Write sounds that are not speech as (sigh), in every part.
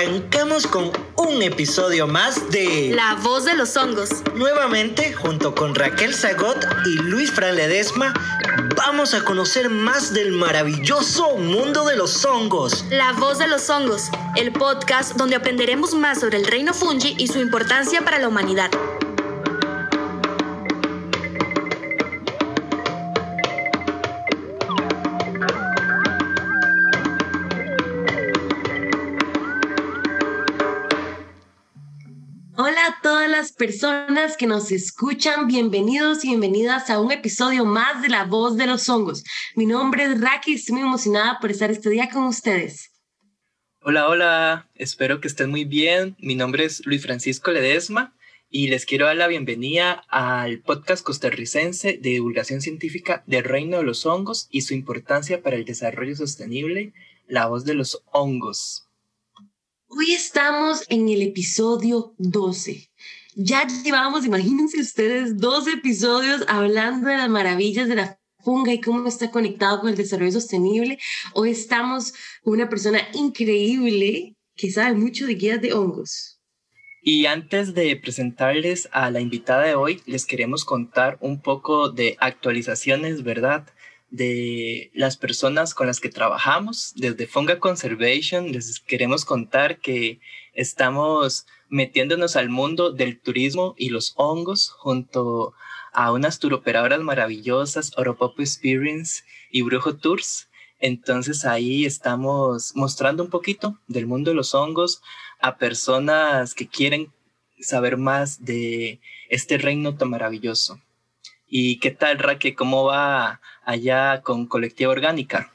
arrancamos con un episodio más de La voz de los hongos. Nuevamente, junto con Raquel Zagot y Luis Fran Ledesma, vamos a conocer más del maravilloso mundo de los hongos. La voz de los hongos, el podcast donde aprenderemos más sobre el reino fungi y su importancia para la humanidad. Personas que nos escuchan, bienvenidos y bienvenidas a un episodio más de La Voz de los Hongos. Mi nombre es Raki y estoy muy emocionada por estar este día con ustedes. Hola, hola, espero que estén muy bien. Mi nombre es Luis Francisco Ledesma y les quiero dar la bienvenida al podcast costarricense de divulgación científica del reino de los hongos y su importancia para el desarrollo sostenible, La Voz de los Hongos. Hoy estamos en el episodio 12. Ya llevamos, imagínense ustedes, dos episodios hablando de las maravillas de la funga y cómo está conectado con el desarrollo sostenible. Hoy estamos con una persona increíble que sabe mucho de guías de hongos. Y antes de presentarles a la invitada de hoy, les queremos contar un poco de actualizaciones, ¿verdad? de las personas con las que trabajamos. Desde Funga Conservation les queremos contar que estamos metiéndonos al mundo del turismo y los hongos junto a unas turoperadoras maravillosas, Oropopo Experience y Brujo Tours. Entonces ahí estamos mostrando un poquito del mundo de los hongos a personas que quieren saber más de este reino tan maravilloso. ¿Y qué tal, Raque? ¿Cómo va allá con Colectiva Orgánica?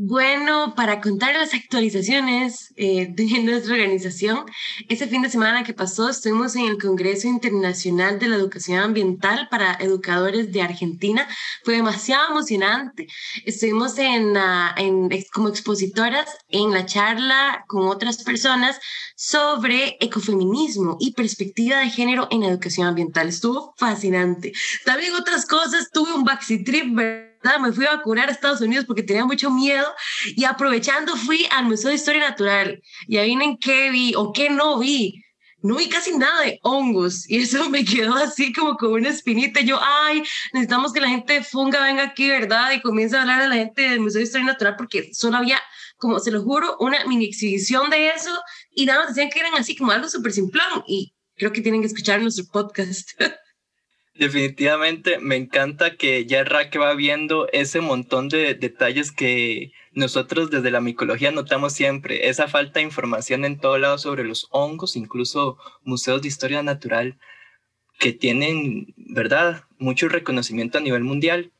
Bueno, para contar las actualizaciones eh, de (laughs) nuestra organización, ese fin de semana que pasó estuvimos en el Congreso Internacional de la Educación Ambiental para Educadores de Argentina. Fue demasiado emocionante. Estuvimos en, en, como expositoras en la charla con otras personas sobre ecofeminismo y perspectiva de género en educación ambiental. Estuvo fascinante. También otras cosas, tuve un baxi trip, me fui a curar a Estados Unidos porque tenía mucho miedo y aprovechando fui al Museo de Historia Natural y ahí en qué vi o qué no vi. No vi casi nada de hongos y eso me quedó así como con una espinita. Yo, ay, necesitamos que la gente de Funga venga aquí, ¿verdad? Y comience a hablar a la gente del Museo de Historia Natural porque solo había, como se lo juro, una mini exhibición de eso y nada más decían que eran así como algo súper simplón y creo que tienen que escuchar nuestro podcast. (laughs) Definitivamente me encanta que ya Raque va viendo ese montón de detalles que nosotros desde la micología notamos siempre, esa falta de información en todo lado sobre los hongos, incluso museos de historia natural que tienen, ¿verdad?, mucho reconocimiento a nivel mundial.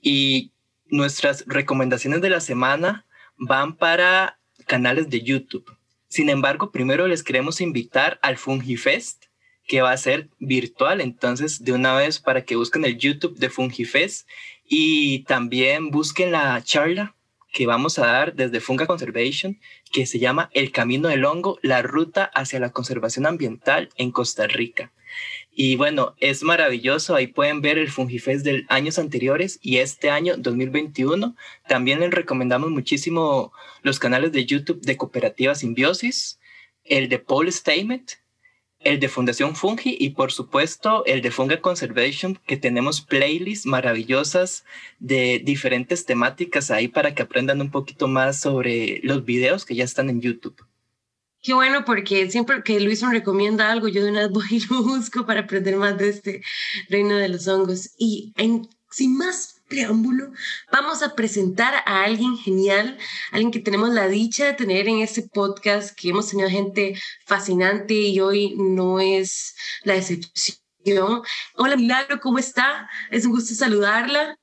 Y nuestras recomendaciones de la semana van para canales de YouTube. Sin embargo, primero les queremos invitar al FungiFest, que va a ser virtual. Entonces, de una vez para que busquen el YouTube de FungiFest y también busquen la charla que vamos a dar desde Funga Conservation, que se llama El Camino del Hongo, la ruta hacia la conservación ambiental en Costa Rica. Y bueno, es maravilloso, ahí pueden ver el Fungifest de años anteriores y este año 2021. También les recomendamos muchísimo los canales de YouTube de Cooperativa Simbiosis, el de Paul Statement, el de Fundación Fungi y por supuesto el de Funga Conservation, que tenemos playlists maravillosas de diferentes temáticas ahí para que aprendan un poquito más sobre los videos que ya están en YouTube. Qué bueno, porque siempre que Luis me recomienda algo, yo de una vez voy y lo busco para aprender más de este reino de los hongos. Y en, sin más preámbulo, vamos a presentar a alguien genial, alguien que tenemos la dicha de tener en este podcast, que hemos tenido gente fascinante y hoy no es la excepción. Hola Milagro, ¿cómo está? Es un gusto saludarla.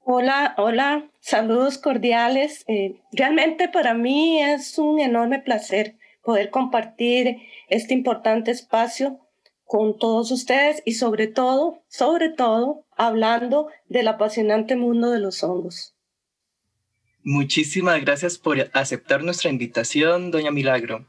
Hola, hola, saludos cordiales. Eh, realmente para mí es un enorme placer poder compartir este importante espacio con todos ustedes y sobre todo, sobre todo, hablando del apasionante mundo de los hongos. Muchísimas gracias por aceptar nuestra invitación, doña Milagro.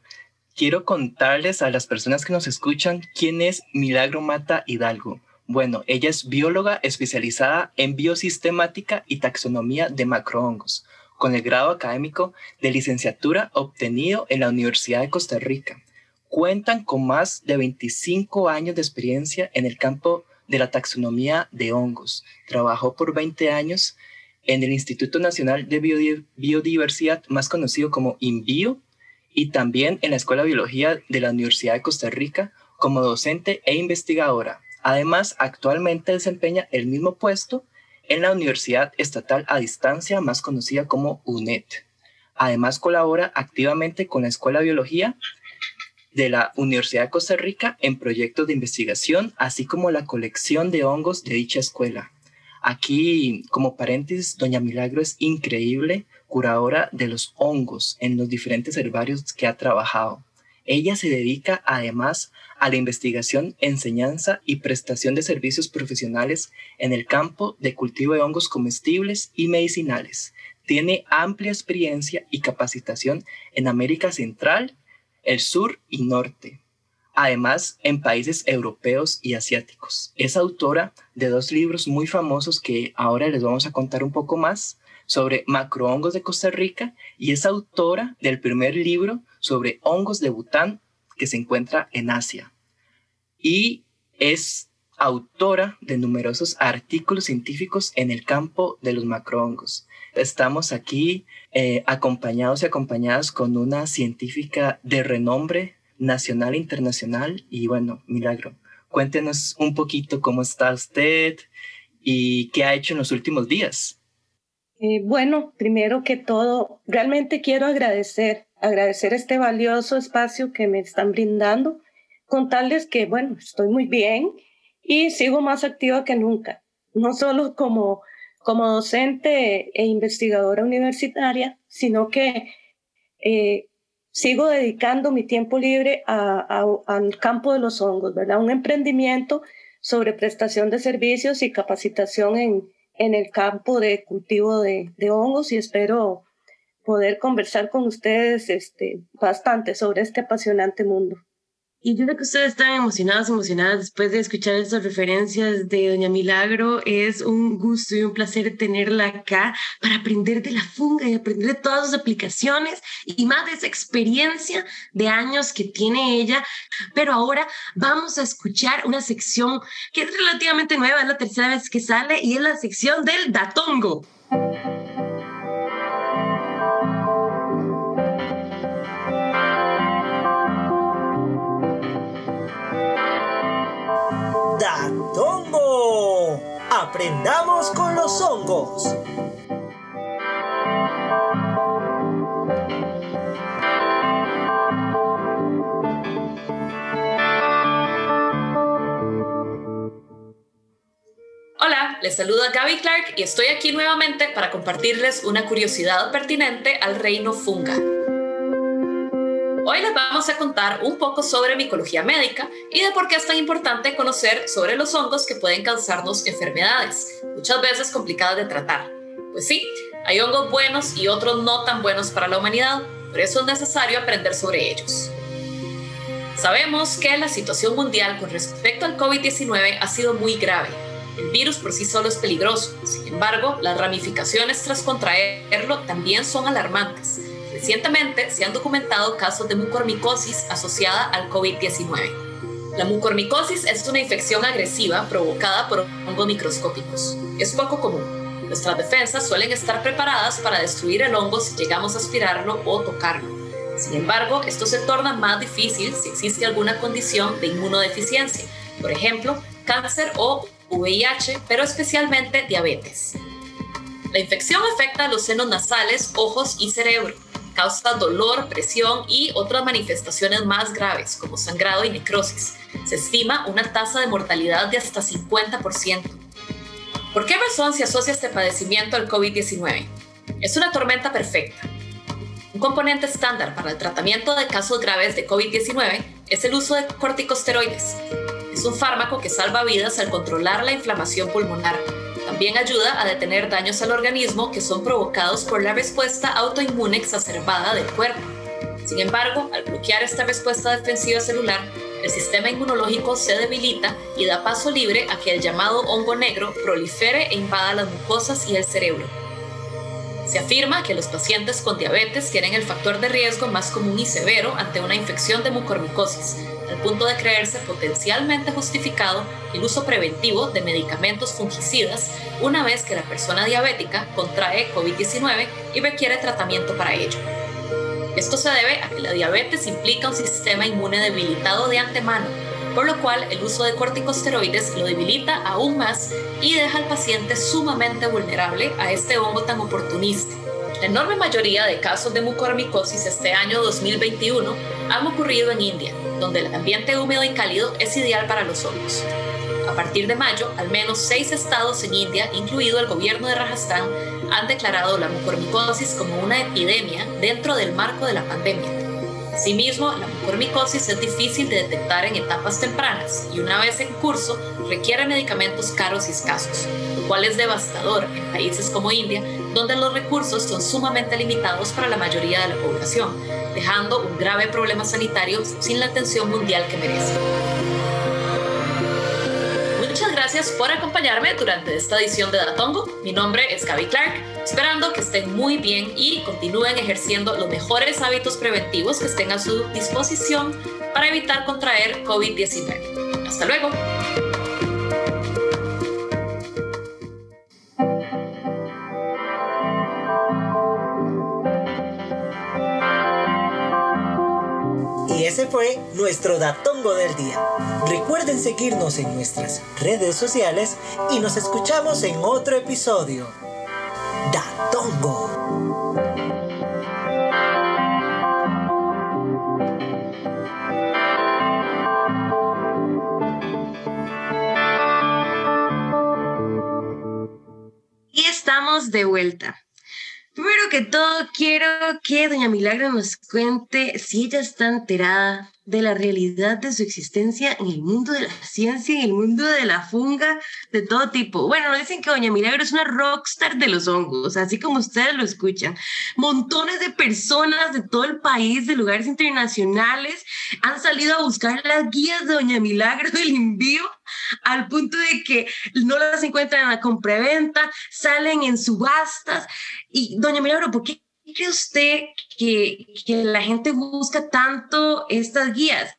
Quiero contarles a las personas que nos escuchan quién es Milagro Mata Hidalgo. Bueno, ella es bióloga especializada en biosistemática y taxonomía de macrohongos con el grado académico de licenciatura obtenido en la Universidad de Costa Rica. Cuentan con más de 25 años de experiencia en el campo de la taxonomía de hongos. Trabajó por 20 años en el Instituto Nacional de Biodiversidad, más conocido como INBIO, y también en la Escuela de Biología de la Universidad de Costa Rica como docente e investigadora. Además, actualmente desempeña el mismo puesto en la Universidad Estatal a Distancia, más conocida como UNED. Además, colabora activamente con la Escuela de Biología de la Universidad de Costa Rica en proyectos de investigación, así como la colección de hongos de dicha escuela. Aquí, como paréntesis, Doña Milagro es increíble curadora de los hongos en los diferentes herbarios que ha trabajado. Ella se dedica además a la investigación, enseñanza y prestación de servicios profesionales en el campo de cultivo de hongos comestibles y medicinales. Tiene amplia experiencia y capacitación en América Central, el Sur y Norte, además en países europeos y asiáticos. Es autora de dos libros muy famosos que ahora les vamos a contar un poco más sobre macrohongos de Costa Rica y es autora del primer libro sobre hongos de Bután que se encuentra en Asia. Y es autora de numerosos artículos científicos en el campo de los macrohongos. Estamos aquí eh, acompañados y acompañadas con una científica de renombre nacional e internacional. Y bueno, Milagro, cuéntenos un poquito cómo está usted y qué ha hecho en los últimos días. Eh, bueno, primero que todo, realmente quiero agradecer, agradecer este valioso espacio que me están brindando, contarles que, bueno, estoy muy bien y sigo más activa que nunca, no solo como, como docente e investigadora universitaria, sino que eh, sigo dedicando mi tiempo libre al campo de los hongos, ¿verdad? Un emprendimiento sobre prestación de servicios y capacitación en, en el campo de cultivo de, de hongos y espero poder conversar con ustedes este, bastante sobre este apasionante mundo. Y yo creo que ustedes están emocionados, emocionadas después de escuchar estas referencias de Doña Milagro. Es un gusto y un placer tenerla acá para aprender de la funga y aprender de todas sus aplicaciones y más de esa experiencia de años que tiene ella. Pero ahora vamos a escuchar una sección que es relativamente nueva, es la tercera vez que sale y es la sección del datongo. Aprendamos con los hongos. Hola, les saluda Gaby Clark y estoy aquí nuevamente para compartirles una curiosidad pertinente al reino funga. A contar un poco sobre micología médica y de por qué es tan importante conocer sobre los hongos que pueden causarnos enfermedades, muchas veces complicadas de tratar. Pues sí, hay hongos buenos y otros no tan buenos para la humanidad, por eso es necesario aprender sobre ellos. Sabemos que la situación mundial con respecto al COVID-19 ha sido muy grave. El virus por sí solo es peligroso, sin embargo, las ramificaciones tras contraerlo también son alarmantes Recientemente se han documentado casos de mucormicosis asociada al COVID-19. La mucormicosis es una infección agresiva provocada por hongos microscópicos. Es poco común. Nuestras defensas suelen estar preparadas para destruir el hongo si llegamos a aspirarlo o tocarlo. Sin embargo, esto se torna más difícil si existe alguna condición de inmunodeficiencia, por ejemplo, cáncer o VIH, pero especialmente diabetes. La infección afecta a los senos nasales, ojos y cerebro causa dolor, presión y otras manifestaciones más graves como sangrado y necrosis. Se estima una tasa de mortalidad de hasta 50%. ¿Por qué razón se asocia este padecimiento al COVID-19? Es una tormenta perfecta. Un componente estándar para el tratamiento de casos graves de COVID-19 es el uso de corticosteroides. Es un fármaco que salva vidas al controlar la inflamación pulmonar también ayuda a detener daños al organismo que son provocados por la respuesta autoinmune exacerbada del cuerpo. Sin embargo, al bloquear esta respuesta defensiva celular, el sistema inmunológico se debilita y da paso libre a que el llamado hongo negro prolifere e invada las mucosas y el cerebro. Se afirma que los pacientes con diabetes tienen el factor de riesgo más común y severo ante una infección de mucormicosis, al punto de creerse potencialmente justificado el uso preventivo de medicamentos fungicidas una vez que la persona diabética contrae COVID-19 y requiere tratamiento para ello. Esto se debe a que la diabetes implica un sistema inmune debilitado de antemano, por lo cual el uso de corticosteroides lo debilita aún más y deja al paciente sumamente vulnerable a este hongo tan oportunista. La enorme mayoría de casos de mucormicosis este año 2021 han ocurrido en India, donde el ambiente húmedo y cálido es ideal para los hongos. A partir de mayo, al menos seis estados en India, incluido el gobierno de Rajasthan, han declarado la mucormicosis como una epidemia dentro del marco de la pandemia. Asimismo, la mucormicosis es difícil de detectar en etapas tempranas y una vez en curso requiere medicamentos caros y escasos, lo cual es devastador en países como India, donde los recursos son sumamente limitados para la mayoría de la población, dejando un grave problema sanitario sin la atención mundial que merece gracias por acompañarme durante esta edición de Datongo. Mi nombre es Gaby Clark, esperando que estén muy bien y continúen ejerciendo los mejores hábitos preventivos que estén a su disposición para evitar contraer COVID-19. Hasta luego. Ese fue nuestro Datongo del día. Recuerden seguirnos en nuestras redes sociales y nos escuchamos en otro episodio. Datongo. Y estamos de vuelta. Que todo, quiero que doña Milagro nos cuente si ella está enterada de la realidad de su existencia en el mundo de la ciencia, en el mundo de la funga, de todo tipo. Bueno, dicen que Doña Milagro es una rockstar de los hongos, así como ustedes lo escuchan. Montones de personas de todo el país, de lugares internacionales, han salido a buscar las guías de Doña Milagro del envío al punto de que no las encuentran en la compraventa, salen en subastas. Y Doña Milagro, ¿por qué cree usted que la gente busca tanto estas guías?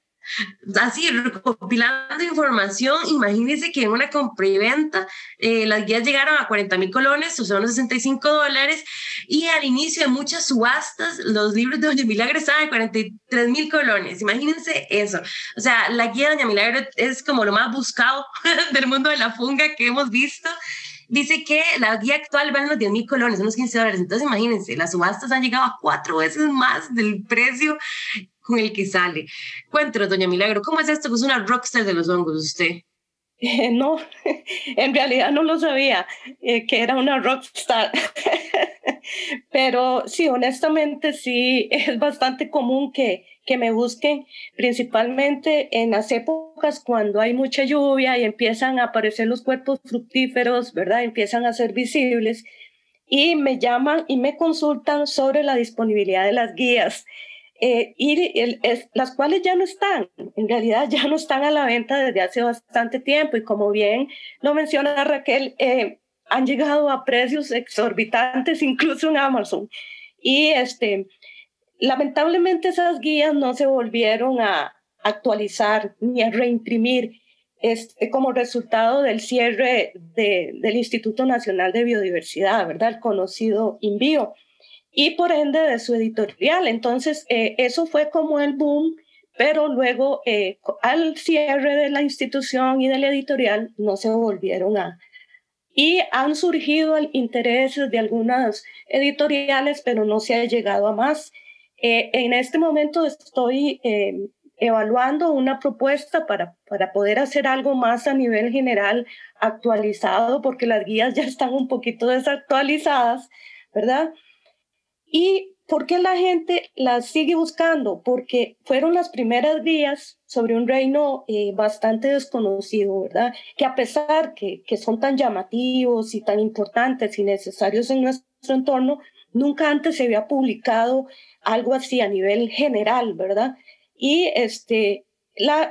Así recopilando información, imagínense que en una compra y venta eh, las guías llegaron a 40 mil colones, o sea, unos 65 dólares, y al inicio de muchas subastas, los libros de Doña Milagro estaban a 43 mil colones, imagínense eso. O sea, la guía de Doña Milagro es como lo más buscado (laughs) del mundo de la funga que hemos visto dice que la guía actual vale unos 10 mil colones, unos 15 dólares. Entonces, imagínense, las subastas han llegado a cuatro veces más del precio con el que sale. Cuéntanos, doña Milagro, ¿cómo es esto que es una rockstar de los hongos usted? Eh, no, (laughs) en realidad no lo sabía, eh, que era una rockstar. (laughs) Pero sí, honestamente sí, es bastante común que, que me busquen, principalmente en las épocas cuando hay mucha lluvia y empiezan a aparecer los cuerpos fructíferos, ¿verdad? Empiezan a ser visibles y me llaman y me consultan sobre la disponibilidad de las guías. Eh, y las cuales ya no están, en realidad ya no están a la venta desde hace bastante tiempo y como bien lo menciona Raquel, eh, han llegado a precios exorbitantes incluso en Amazon. Y este, Lamentablemente esas guías no se volvieron a actualizar ni a reimprimir este, como resultado del cierre del Instituto Nacional de Biodiversidad, ¿verdad? El conocido INVIO, y por ende de su editorial. Entonces, eh, eso fue como el boom, pero luego eh, al cierre de la institución y del editorial no se volvieron a... Y han surgido intereses de algunas editoriales, pero no se ha llegado a más. Eh, en este momento estoy eh, evaluando una propuesta para, para poder hacer algo más a nivel general actualizado, porque las guías ya están un poquito desactualizadas, ¿verdad? ¿Y por qué la gente las sigue buscando? Porque fueron las primeras guías sobre un reino eh, bastante desconocido, ¿verdad? Que a pesar que, que son tan llamativos y tan importantes y necesarios en nuestro entorno, nunca antes se había publicado algo así a nivel general, ¿verdad? Y este, la,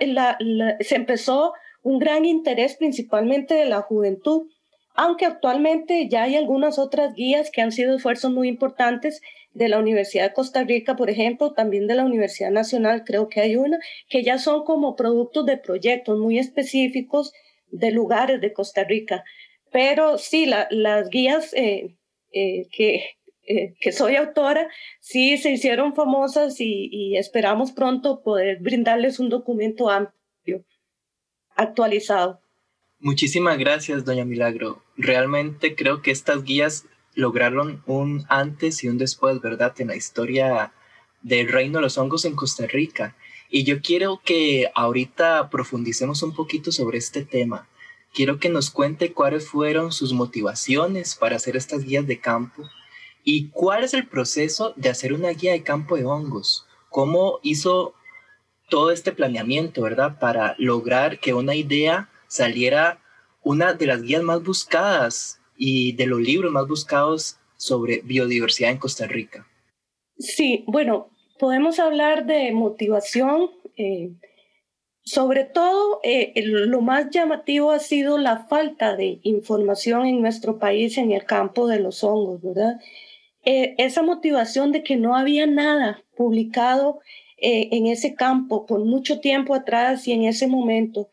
se empezó un gran interés principalmente de la juventud aunque actualmente ya hay algunas otras guías que han sido esfuerzos muy importantes de la Universidad de Costa Rica, por ejemplo, también de la Universidad Nacional, creo que hay una, que ya son como productos de proyectos muy específicos de lugares de Costa Rica. Pero sí, las guías eh, eh, que, eh, que soy autora, sí se hicieron famosas y, esperamos pronto poder brindarles un documento amplio, actualizado. Muchísimas gracias, doña Milagro. Realmente creo que estas guías lograron un antes y un después, ¿verdad? En la historia del reino de los hongos en Costa Rica. Y yo quiero que ahorita profundicemos un poquito sobre este tema. Quiero que nos cuente cuáles fueron sus motivaciones para hacer estas guías de campo y cuál es el proceso de hacer una guía de campo de hongos. ¿Cómo hizo todo este planeamiento, verdad? Para lograr que una idea saliera una de las guías más buscadas y de los libros más buscados sobre biodiversidad en Costa Rica. Sí, bueno, podemos hablar de motivación. Eh, sobre todo, eh, lo más llamativo ha sido la falta de información en nuestro país en el campo de los hongos, ¿verdad? Eh, esa motivación de que no había nada publicado en ese campo por mucho tiempo atrás y en ese momento.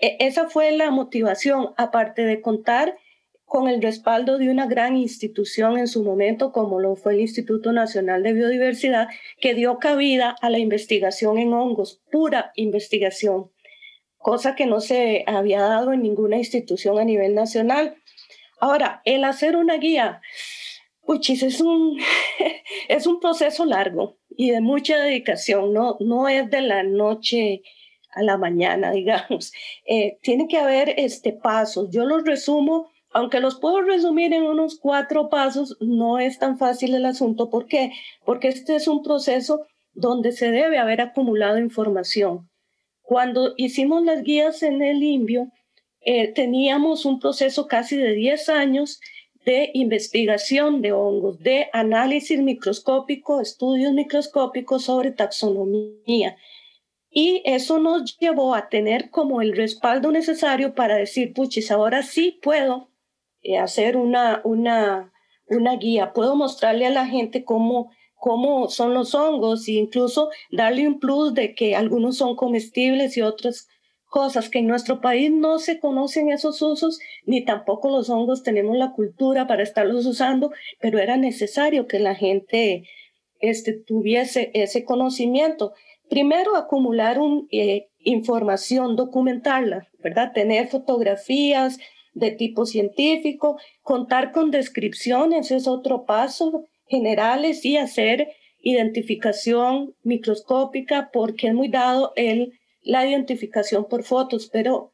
E, esa fue la motivación, aparte de contar con el respaldo de una gran institución en su momento, como lo fue el Instituto Nacional de Biodiversidad, que dio cabida a la investigación en hongos, pura investigación, cosa que no se había dado en ninguna institución a nivel nacional. Ahora, el hacer una guía Puchis, es un, (laughs) es un proceso largo y de mucha dedicación, no, no es de la noche a la mañana, (laughs) digamos. Eh, tiene que haber este, pasos. Yo los resumo, aunque los puedo resumir en unos cuatro pasos, no es tan fácil el asunto. ¿Por qué? Porque este es un proceso donde se debe haber acumulado información. Cuando hicimos las guías en el Indio, eh, teníamos un proceso casi de 10 años de investigación de hongos, de análisis microscópico, estudios microscópicos sobre taxonomía. Y eso nos llevó a tener como el respaldo necesario para decir, puchis, ahora sí puedo eh, hacer una, una, una guía, puedo mostrarle a la gente cómo, cómo son los hongos e incluso darle un plus de que algunos son comestibles y otros cosas que en nuestro país no se conocen esos usos, ni tampoco los hongos tenemos la cultura para estarlos usando, pero era necesario que la gente este, tuviese ese conocimiento. Primero, acumular eh, información, documentarla, ¿verdad? Tener fotografías de tipo científico, contar con descripciones es otro paso, generales y hacer identificación microscópica porque es muy dado el la identificación por fotos, pero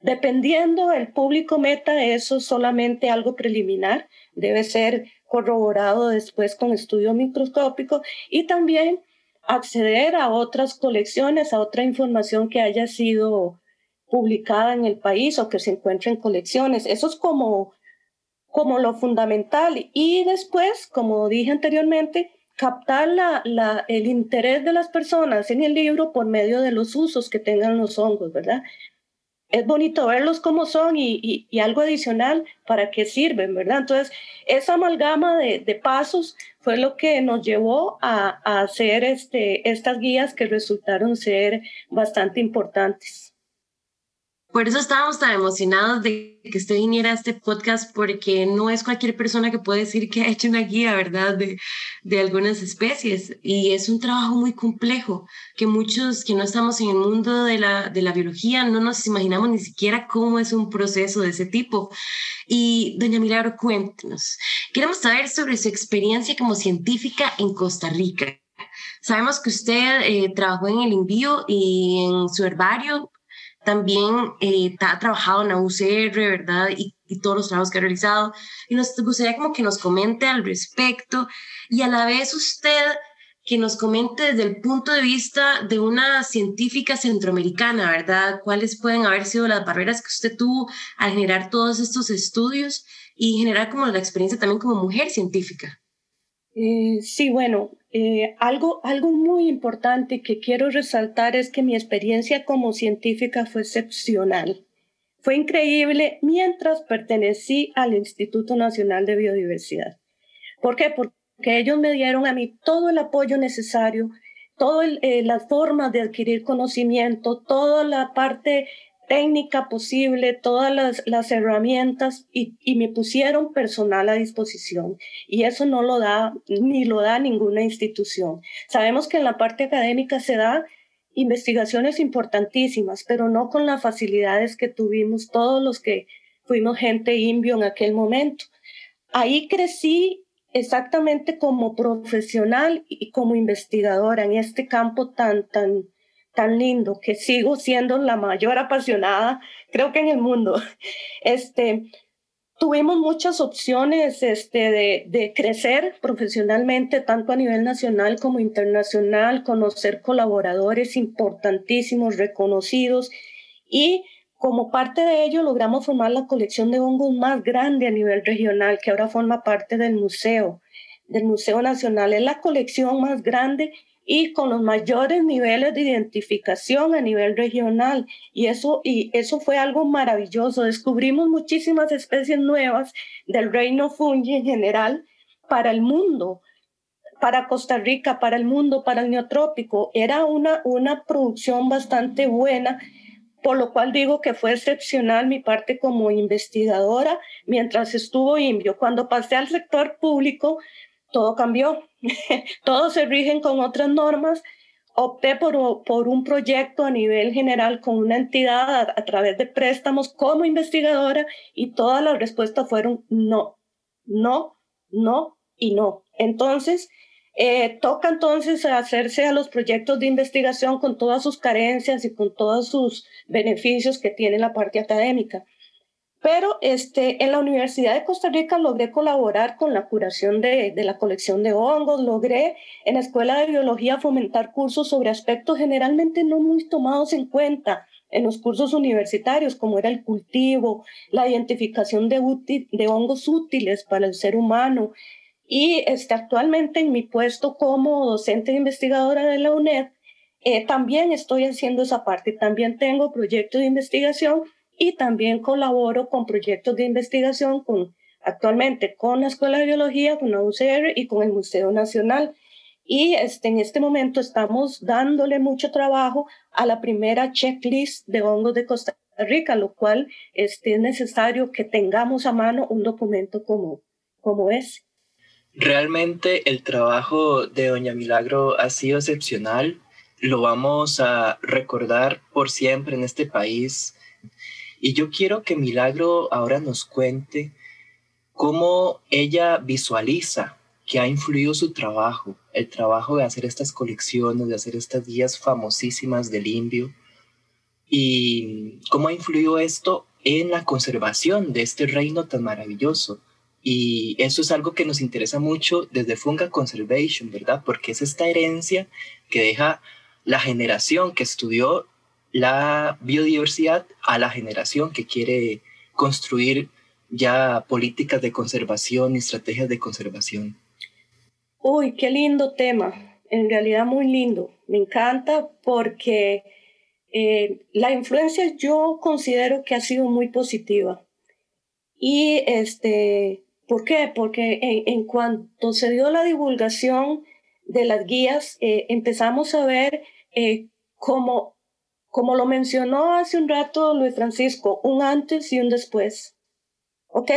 dependiendo el público meta, eso es solamente algo preliminar, debe ser corroborado después con estudio microscópico y también acceder a otras colecciones, a otra información que haya sido publicada en el país o que se encuentre en colecciones. Eso es como, como lo fundamental. Y después, como dije anteriormente, captar la, el interés de las personas en el libro por medio de los usos que tengan los hongos, ¿verdad? Es bonito verlos como son y, algo adicional para qué sirven, ¿verdad? Entonces, esa amalgama de, pasos fue lo que nos llevó a, a hacer este, estas guías que resultaron ser bastante importantes. Por eso estábamos tan emocionados de que usted viniera a este podcast, porque no es cualquier persona que puede decir que ha hecho una guía, ¿verdad?, de, de algunas especies. Y es un trabajo muy complejo, que muchos que no estamos en el mundo de la, de la biología no nos imaginamos ni siquiera cómo es un proceso de ese tipo. Y, doña Milagro, cuéntenos. Queremos saber sobre su experiencia como científica en Costa Rica. Sabemos que usted eh, trabajó en el envío y en su herbario también eh, ha trabajado en la UCR, ¿verdad? Y, todos los trabajos que ha realizado. Y nos gustaría como que nos comente al respecto y a la vez usted que nos comente desde el punto de vista de una científica centroamericana, ¿verdad? ¿Cuáles pueden haber sido las barreras que usted tuvo al generar todos estos estudios y generar como la experiencia también como mujer científica? Eh, sí, bueno, eh, algo, algo muy importante que quiero resaltar es que mi experiencia como científica fue excepcional. Fue increíble mientras pertenecí al Instituto Nacional de Biodiversidad. ¿Por qué? Porque ellos me dieron a mí todo el apoyo necesario, todas eh, las formas de adquirir conocimiento, toda la parte técnica posible, todas las, las herramientas y, y, me pusieron personal a disposición. Y eso no lo da, ni lo da ninguna institución. Sabemos que en la parte académica se da investigaciones importantísimas, pero no con las facilidades que tuvimos todos los que fuimos gente indio en aquel momento. Ahí crecí exactamente como profesional y como investigadora en este campo tan, tan, tan lindo, que sigo siendo la mayor apasionada, creo que en el mundo. Este, tuvimos muchas opciones este, de, de, crecer profesionalmente, tanto a nivel nacional como internacional, conocer colaboradores importantísimos, reconocidos, y como parte de ello logramos formar la colección de hongos más grande a nivel regional, que ahora forma parte del museo, del Museo Nacional. Es la colección más grande y con los mayores niveles de identificación a nivel regional. Y eso, y eso fue algo maravilloso. Descubrimos muchísimas especies nuevas del reino fungi en general para el mundo, para Costa Rica, para el mundo, para el neotrópico. Era una, una producción bastante buena por lo cual digo que fue excepcional mi parte como investigadora mientras estuvo INVIO. Cuando pasé al sector público, todo cambió, (laughs) todos se rigen con otras normas. Opté por, por un proyecto a nivel general con una entidad a, través de préstamos como investigadora y todas las respuestas fueron no, no, no y no. Entonces, eh, toca entonces hacerse a los proyectos de investigación con todas sus carencias y con todos sus beneficios que tiene la parte académica. Pero este, en la Universidad de Costa Rica logré colaborar con la curación de, de, la colección de hongos, logré en la Escuela de Biología fomentar cursos sobre aspectos generalmente no muy tomados en cuenta en los cursos universitarios, como era el cultivo, la identificación de, hongos útiles para el ser humano. Y este, actualmente en mi puesto como docente investigadora de la UNED, eh, también estoy haciendo esa parte. También tengo proyectos de investigación y también colaboro con proyectos de investigación con, actualmente con la Escuela de Biología, con la UCR y con el Museo Nacional. Y este, en este momento estamos dándole mucho trabajo a la primera checklist de hongos de Costa Rica, lo cual este, es necesario que tengamos a mano un documento como, como ese. Realmente el trabajo de Doña Milagro ha sido excepcional. Lo vamos a recordar por siempre en este país y yo quiero que Milagro ahora nos cuente cómo ella visualiza que ha influido su trabajo, el trabajo de hacer estas colecciones, de hacer estas guías famosísimas del Indio, y cómo ha influido esto en la conservación de este reino tan maravilloso. Y eso es algo que nos interesa mucho desde Funga Conservation, ¿verdad? Porque es esta herencia que deja la generación que estudió la biodiversidad a la generación que quiere construir ya políticas de conservación y estrategias de conservación. Uy, qué lindo tema, en realidad muy lindo. Me encanta porque eh, la influencia yo considero que ha sido muy positiva. Y este, ¿por qué? Porque en, cuanto se dio la divulgación de las guías, eh, empezamos a ver eh, cómo como lo mencionó hace un rato Luis Francisco, un antes y un después. ¿Ok?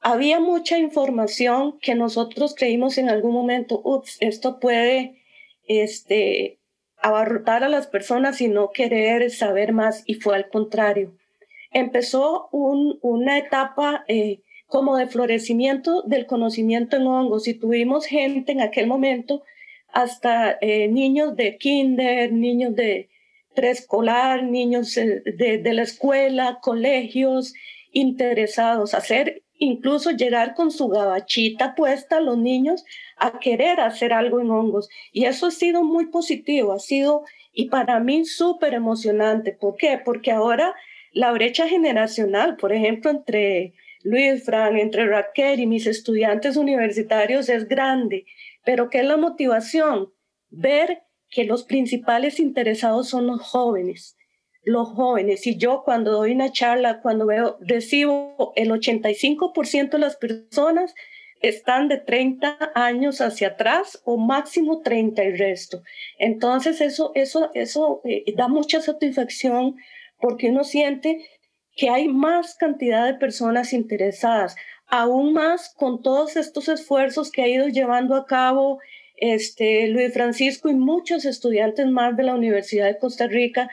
Había mucha información que nosotros creímos en algún momento, ups, esto puede este, abarrotar a las personas y no querer saber más, y fue al contrario. Empezó un, una etapa eh, como de florecimiento del conocimiento en hongos y tuvimos gente en aquel momento, hasta eh, niños de kinder, niños de, preescolar, niños eh, de, la escuela, colegios interesados, hacer incluso llegar con su gabachita puesta a los niños a querer hacer algo en hongos. Y eso ha sido muy positivo, ha sido, y para mí súper emocionante. ¿Por qué? Porque ahora la brecha generacional, por ejemplo, entre Luis Fran, entre Raquel y mis estudiantes universitarios es grande. Pero ¿qué es la motivación? Ver que los principales interesados son los jóvenes. los jóvenes. Y yo cuando doy una charla, cuando veo, recibo el 85% de las personas están de 30 años hacia atrás o máximo 30 el resto. Entonces eso, eso, eso eh, da mucha satisfacción porque uno siente que hay más cantidad de personas interesadas, aún más con todos estos esfuerzos que ha ido llevando a cabo este, Luis Francisco y muchos estudiantes más de la Universidad de Costa Rica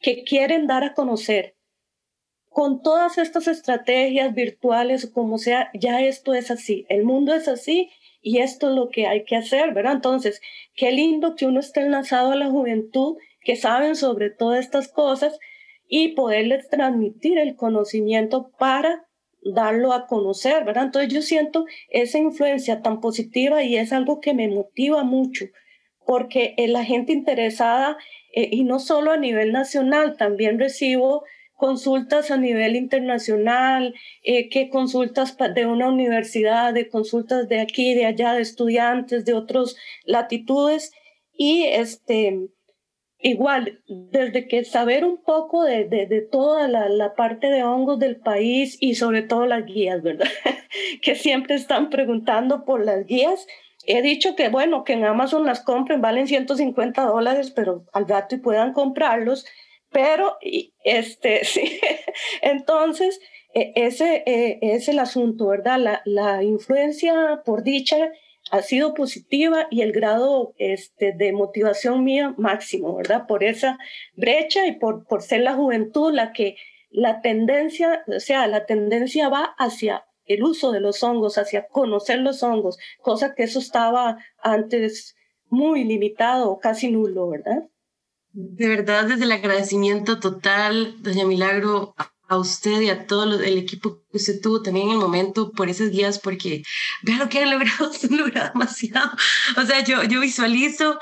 que quieren dar a conocer. Con todas estas estrategias virtuales como sea, ya esto es así, el mundo es así y esto es lo que hay que hacer, ¿verdad? Entonces, qué lindo que uno esté enlazado a la juventud, que saben sobre todas estas cosas y poderles transmitir el conocimiento para darlo a conocer, ¿verdad? Entonces yo siento esa influencia tan positiva y es algo que me motiva mucho, porque la gente interesada, eh, y no solo a nivel nacional, también recibo consultas a nivel internacional, eh, que consultas de una universidad, de consultas de aquí, de allá, de estudiantes de otras latitudes, y este, igual, desde que saber un poco de, de, toda la, la, parte de hongos del país y sobre todo las guías, ¿verdad? (laughs) que siempre están preguntando por las guías. He dicho que, bueno, que en Amazon las compren, valen 150 dólares, pero al rato y puedan comprarlos. Pero, este, (laughs) sí, entonces, e, ese e, es el asunto, ¿verdad? La, la influencia, por dicha, ha sido positiva y el grado este, de motivación mía máximo, ¿verdad? Por esa brecha y por, por ser la juventud la que la tendencia, o sea, la tendencia va hacia el uso de los hongos, hacia conocer los hongos, cosa que eso estaba antes muy limitado casi nulo, ¿verdad? De verdad, desde el agradecimiento total, doña Milagro, a usted y a todo el equipo que usted tuvo también en el momento por esas guías, porque vean lo que han logrado, (laughs) han logrado demasiado. O sea, yo, yo visualizo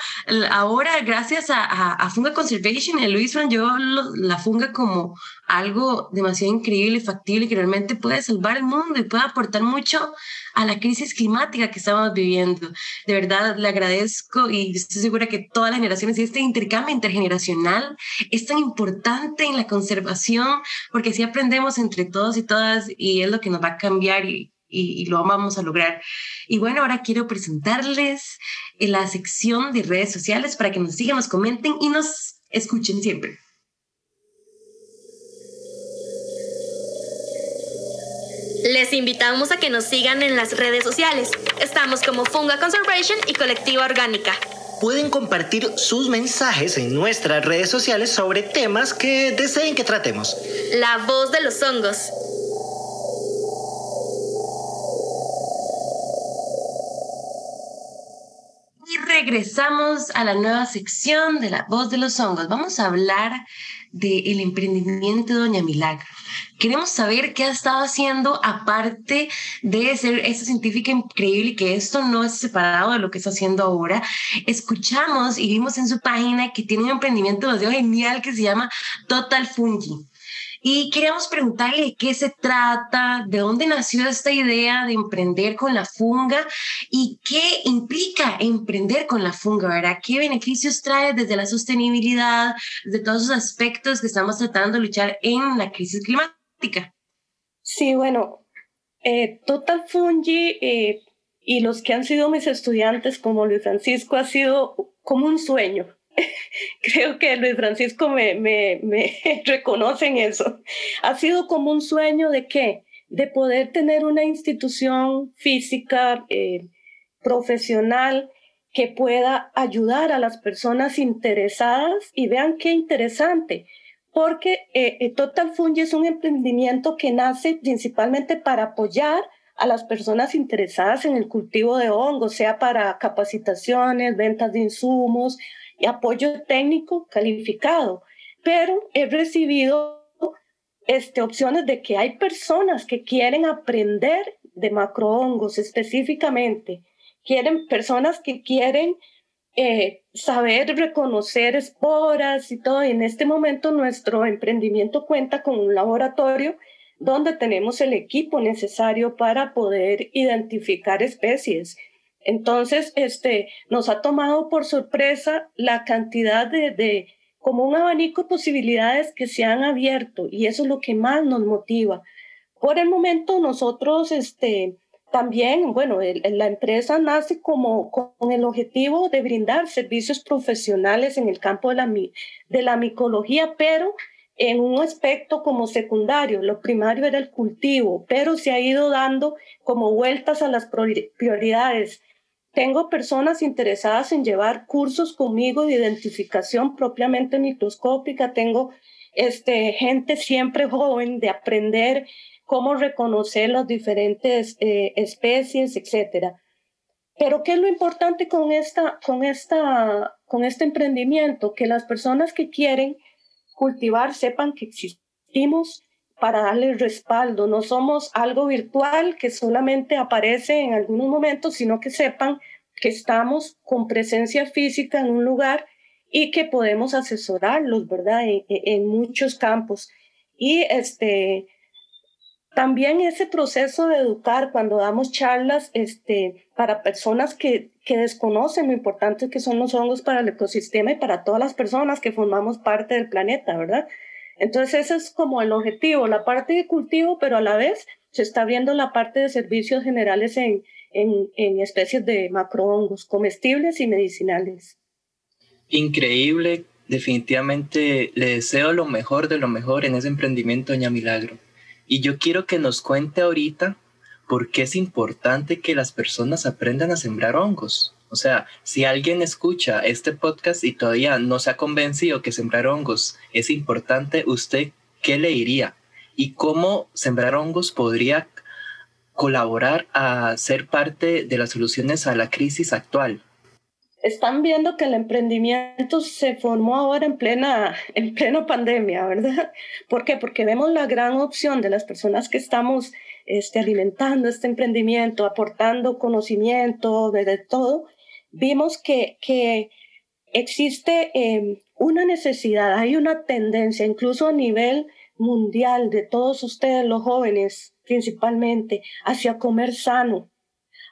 ahora, gracias a, a, Funga Conservation y a Luis Van, yo la Funga como algo demasiado increíble y factible que realmente puede salvar el mundo y puede aportar mucho a la crisis climática que estamos viviendo. De verdad, le agradezco y estoy segura que todas las generaciones y este intercambio intergeneracional es tan importante en la conservación porque así aprendemos entre todos y todas y es lo que nos va a cambiar y, y, lo vamos a lograr. Y bueno, ahora quiero presentarles la sección de redes sociales para que nos sigan, nos comenten y nos escuchen siempre. Les invitamos a que nos sigan en las redes sociales. Estamos como Funga Conservation y Colectiva Orgánica. Pueden compartir sus mensajes en nuestras redes sociales sobre temas que deseen que tratemos. La voz de los hongos. Y regresamos a la nueva sección de la voz de los hongos. Vamos a hablar del emprendimiento de Doña Milagro. Queremos saber qué ha estado haciendo aparte de ser esa científica increíble y que esto no es separado de lo que está haciendo ahora. Escuchamos y vimos en su página que tiene un emprendimiento genial que se llama Total Fungi. Y queríamos preguntarle qué se trata, de dónde nació esta idea de emprender con la funga y qué implica emprender con la funga, ¿verdad? ¿Qué beneficios trae desde la sostenibilidad, de todos esos aspectos que estamos tratando de luchar en la crisis climática? Sí, bueno, eh, Total Fungi eh, y los que han sido mis estudiantes como Luis Francisco ha sido como un sueño. (laughs) Creo que Luis Francisco me, me, me (laughs) reconoce en eso. Ha sido como un sueño de qué? De poder tener una institución física, eh, profesional, que pueda ayudar a las personas interesadas y vean qué interesante porque eh, eh, Total Fungi es un emprendimiento que nace principalmente para apoyar a las personas interesadas en el cultivo de hongos, sea para capacitaciones, ventas de insumos apoyo técnico calificado. Pero he recibido este, opciones de que hay personas que quieren aprender de macrohongos específicamente, quieren personas que quieren eh, saber reconocer esporas y todo. En este momento nuestro emprendimiento cuenta con un laboratorio donde tenemos el equipo necesario para poder identificar especies. Entonces, este, nos ha tomado por sorpresa la cantidad de, de como un abanico de posibilidades que se han abierto y eso es lo que más nos motiva. Por el momento nosotros este, también, bueno, la empresa nace como con el objetivo de brindar servicios profesionales en el campo de la, de la micología, pero en un aspecto como secundario. Lo primario era el cultivo, pero se ha ido dando como vueltas a las prioridades tengo personas interesadas en llevar cursos conmigo de identificación propiamente microscópica. Tengo este, gente siempre joven de aprender cómo reconocer las diferentes eh, especies, etc. Pero ¿qué es lo importante con, esta, con, esta, con este emprendimiento? Que las personas que quieren cultivar sepan que existimos para darle respaldo. No somos algo virtual que solamente aparece en algunos momentos, sino que sepan que estamos con presencia física en un lugar y que podemos asesorarlos, ¿verdad? En, muchos campos. Y este, también ese proceso de educar cuando damos charlas este, para personas que, que desconocen lo importante que son los hongos para el ecosistema y para todas las personas que formamos parte del planeta, ¿verdad? Entonces ese es como el objetivo, la parte de cultivo, pero a la vez se está viendo la parte de servicios generales en, en, en especies de macrohongos comestibles y medicinales. Increíble, definitivamente le deseo lo mejor de lo mejor en ese emprendimiento, doña Milagro. Y yo quiero que nos cuente ahorita por qué es importante que las personas aprendan a sembrar hongos. O sea, si alguien escucha este podcast y todavía no se ha convencido que sembrar hongos es importante, ¿usted qué le diría? ¿Y cómo sembrar hongos podría colaborar a ser parte de las soluciones a la crisis actual? Están viendo que el emprendimiento se formó ahora en plena, en plena pandemia, ¿verdad? ¿Por qué? Porque vemos la gran opción de las personas que estamos este, alimentando este emprendimiento, aportando conocimiento de todo, vimos que, que existe em, una necesidad, hay una tendencia, incluso a nivel mundial de todos ustedes, los jóvenes principalmente, hacia comer sano,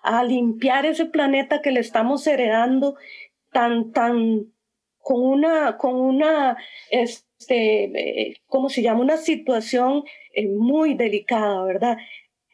a limpiar ese planeta que le estamos heredando tan, tan, con una, con una, este, eh, ¿cómo se llama? Una situación eh, muy delicada, ¿verdad?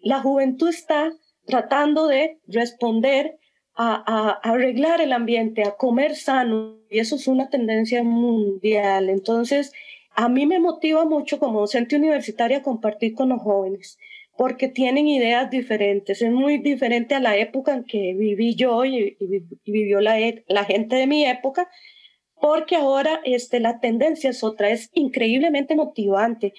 La juventud está tratando de responder a, arreglar el ambiente, a comer sano, y eso es una tendencia mundial. Entonces, a mí me motiva mucho como docente universitaria compartir con los jóvenes, porque tienen ideas diferentes. Es muy diferente a la época en que viví yo y, vivió la, la, gente de mi época, porque ahora este, la tendencia es otra, es increíblemente motivante.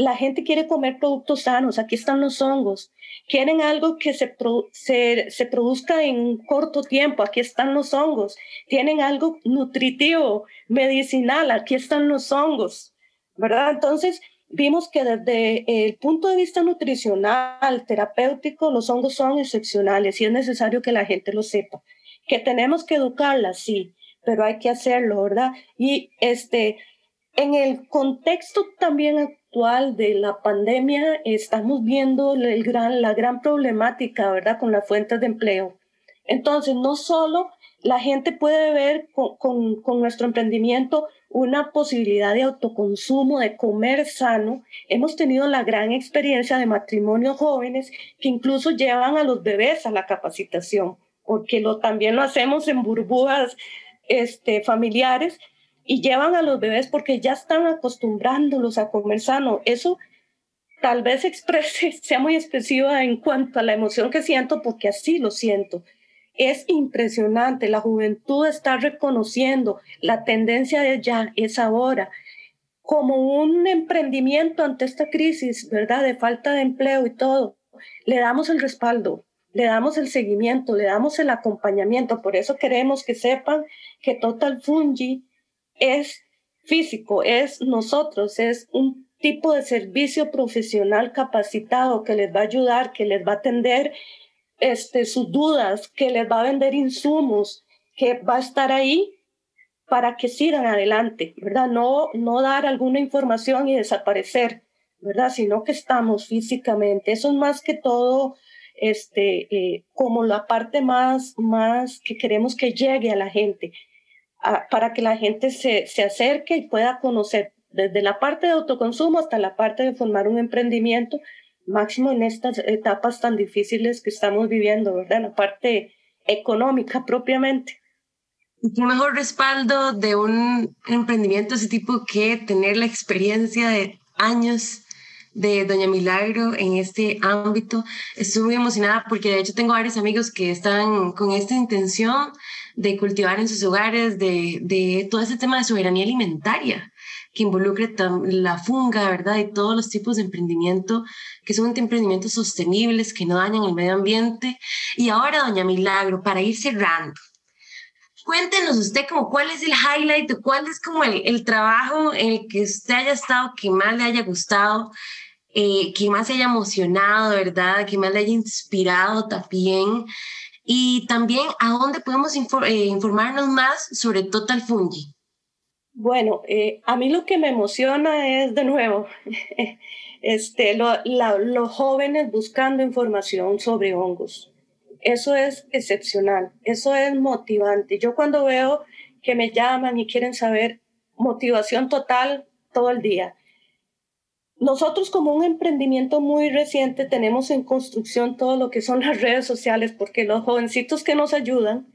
La gente quiere comer productos sanos, aquí están los hongos, quieren algo que se, se, produzca en corto tiempo, aquí están los hongos, tienen algo nutritivo, medicinal, aquí están los hongos, ¿verdad? Entonces, vimos que desde el punto de vista nutricional, terapéutico, los hongos son excepcionales y es necesario que la gente lo sepa. Que tenemos que educarla, sí, pero hay que hacerlo, ¿verdad? Y este, en el contexto también actual de la pandemia estamos viendo el gran, la gran problemática, ¿verdad?, con las fuentes de empleo. Entonces, no solo la gente puede ver con, con, con, nuestro emprendimiento una posibilidad de autoconsumo, de comer sano. Hemos tenido la gran experiencia de matrimonios jóvenes que incluso llevan a los bebés a la capacitación, porque lo, también lo hacemos en burbujas este, familiares y llevan a los bebés porque ya están acostumbrándolos a comer sano. Eso tal vez exprese, (laughs) sea muy expresiva en cuanto a la emoción que siento, porque así lo siento. Es impresionante, la juventud está reconociendo la tendencia de ya, es ahora, como un emprendimiento ante esta crisis, ¿verdad? De falta de empleo y todo. Le damos el respaldo, le damos el seguimiento, le damos el acompañamiento. Por eso queremos que sepan que Total Fungi es físico, es nosotros, es un tipo de servicio profesional capacitado que les va a ayudar, que les va a atender este, sus dudas, que les va a vender insumos, que va a estar ahí para que sigan adelante, ¿verdad? No, no dar alguna información y desaparecer, ¿verdad? Sino que estamos físicamente. Eso es más que todo este, eh, como la parte más, más que queremos que llegue a la gente para que la gente se, se acerque y pueda conocer desde la parte de autoconsumo hasta la parte de formar un emprendimiento, máximo en estas etapas tan difíciles que estamos viviendo, ¿verdad? La parte económica propiamente. Qué mejor respaldo de un emprendimiento de ese tipo que tener la experiencia de años de Doña Milagro en este ámbito. Estoy muy emocionada porque de hecho tengo varios amigos que están con esta intención de cultivar en sus hogares, de, de todo ese tema de soberanía alimentaria que involucre la funga, ¿verdad? Y todos los tipos de emprendimiento que son emprendimientos sostenibles, que no dañan el medio ambiente. Y ahora, doña Milagro, para ir cerrando, cuéntenos usted como cuál es el highlight cuál es como el, el, trabajo en el que usted haya estado que más le haya gustado, eh, que más se haya emocionado, ¿verdad? Que más le haya inspirado también. Y también a dónde podemos eh, informarnos más sobre Total Fungi. Bueno, eh, a mí lo que me emociona es, de nuevo, (laughs) este, los jóvenes buscando información sobre hongos. Eso es excepcional, eso es motivante. Yo cuando veo que me llaman y quieren saber, motivación total todo el día. Nosotros como un emprendimiento muy reciente tenemos en construcción todo lo que son las redes sociales porque los jovencitos que nos ayudan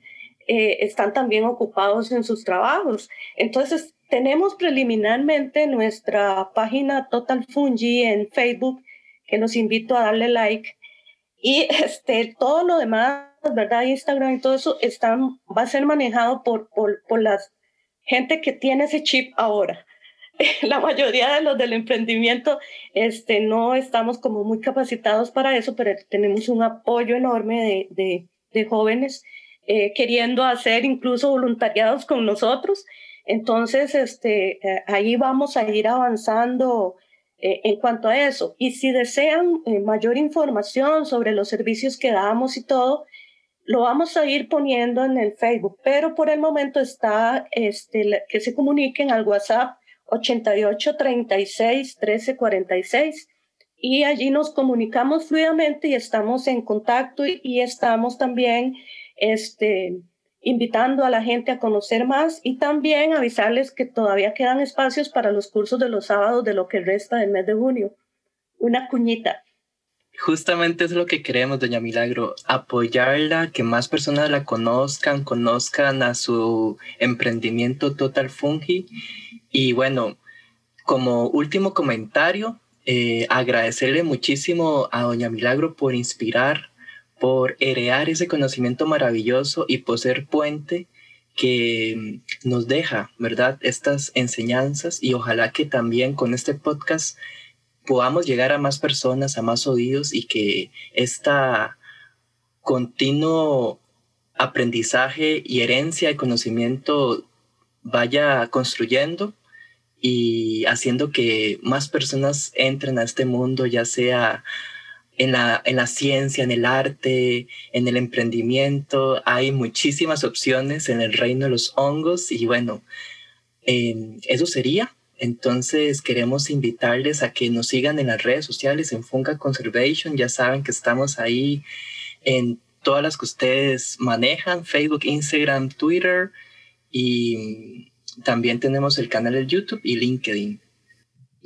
eh, están también ocupados en sus trabajos. Entonces, tenemos preliminarmente nuestra página Total Fungi en Facebook, que los invito a darle like. Y este, todo lo demás, ¿verdad? Instagram y todo eso está, va a ser manejado por, por, por la gente que tiene ese chip ahora. (laughs) La mayoría de los del emprendimiento este, no estamos como muy capacitados para eso, pero tenemos un apoyo enorme de, de, de jóvenes eh, queriendo hacer incluso voluntariados con nosotros. Entonces, este, eh, ahí vamos a ir avanzando eh, en cuanto a eso. Y si desean mayor información sobre los servicios que damos y todo, lo vamos a ir poniendo en el Facebook, pero por el momento está este, que se comuniquen al WhatsApp 88 36 13 46 y allí nos comunicamos fluidamente y estamos en contacto y, y estamos también este, invitando a la gente a conocer más y también avisarles que todavía quedan espacios para los cursos de los sábados de lo que resta del mes de junio. Una cuñita. Justamente es lo que queremos, doña Milagro, apoyarla, que más personas la conozcan, conozcan a su emprendimiento Total Fungi. Y bueno, como último comentario, eh, agradecerle muchísimo a doña Milagro por inspirar por heredar ese conocimiento maravilloso y por ser puente que mm, nos deja, ¿verdad? Estas enseñanzas y ojalá que también con este podcast podamos llegar a más personas, a más oídos y que esta continuo aprendizaje y herencia de conocimiento vaya construyendo y haciendo que más personas entren a este mundo, ya sea en la, en la ciencia, en el arte, en el emprendimiento. Hay muchísimas opciones en el reino de los hongos y bueno, eso sería. Entonces queremos invitarles a que nos sigan en las redes sociales en Funga Conservation. Ya saben que estamos ahí en todas las que ustedes manejan, Facebook, Instagram, Twitter y también tenemos el canal de YouTube y LinkedIn.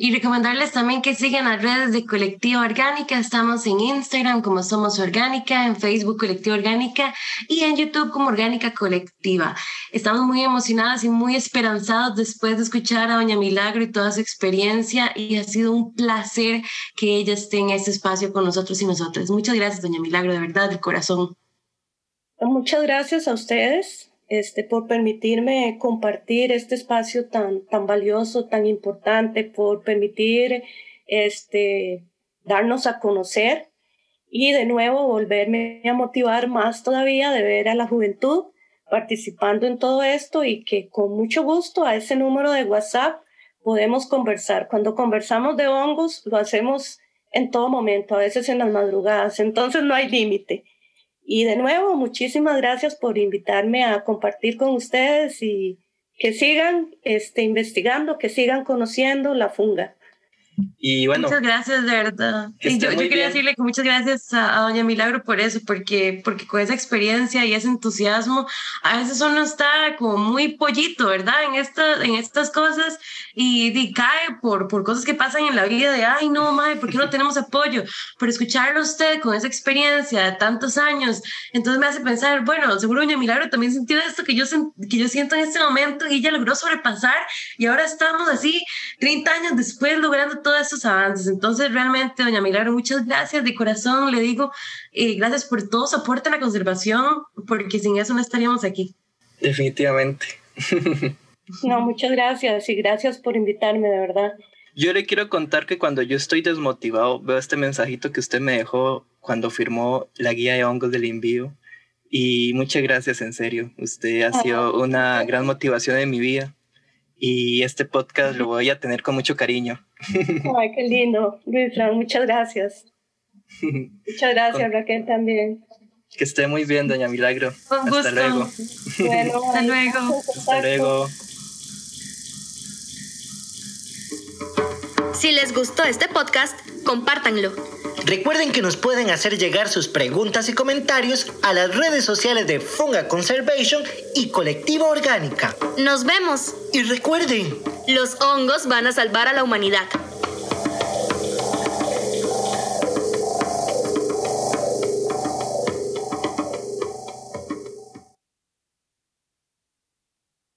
Y recomendarles también que sigan las redes de Colectiva Orgánica. Estamos en Instagram como Somos Orgánica, en Facebook Colectiva Orgánica y en YouTube como Orgánica Colectiva. Estamos muy emocionadas y muy esperanzados después de escuchar a Doña Milagro y toda su experiencia y ha sido un placer que ella esté en este espacio con nosotros y nosotras. Muchas gracias, Doña Milagro, de verdad, de corazón. Muchas gracias a ustedes este, por permitirme compartir este espacio tan, tan valioso, tan importante, por permitir este, darnos a conocer y de nuevo volverme a motivar más todavía de ver a la juventud participando en todo esto y que con mucho gusto a ese número de WhatsApp podemos conversar. Cuando conversamos de hongos, lo hacemos en todo momento, a veces en las madrugadas, entonces no hay límite. Y de nuevo, muchísimas gracias por invitarme a compartir con ustedes y que sigan este, investigando, que sigan conociendo la funga. Y bueno. Muchas gracias, de verdad. Y yo, yo quería decirle que muchas gracias a, Doña Milagro por eso, porque, porque con esa experiencia y ese entusiasmo, a veces uno está como muy pollito, ¿verdad? En, esta, en estas cosas y, cae por, por cosas que pasan en la vida de, ay, no, madre, ¿por qué no tenemos apoyo? Pero escucharlo a usted con esa experiencia de tantos años, entonces me hace pensar, bueno, seguro Doña Milagro también sintió esto que yo, que yo siento en este momento y ella logró sobrepasar y ahora estamos así, 30 años después, logrando todos esos avances. Entonces, realmente, doña Milagro, muchas gracias de corazón. Le digo, eh, gracias por todo su aporte a la conservación, porque sin eso no estaríamos aquí. Definitivamente. no, muchas gracias y gracias por invitarme, de verdad. Yo le quiero contar que cuando yo estoy desmotivado, veo este mensajito que usted me dejó cuando firmó la guía de hongos del envío. Y muchas gracias, en serio. Usted ha sido una gran motivación en mi vida y este podcast lo voy a tener con mucho cariño. (laughs) Ay, qué lindo, Luis muchas gracias. Muchas gracias, Raquel, también. Que esté muy bien, doña Milagro. Hasta luego. Bueno, hasta luego. Hasta luego. Si les gustó este podcast, compártanlo. Recuerden que nos pueden hacer llegar sus preguntas y comentarios a las redes sociales de Funga Conservation y Colectiva Orgánica. Nos vemos. Y recuerden, los hongos van a salvar a la humanidad.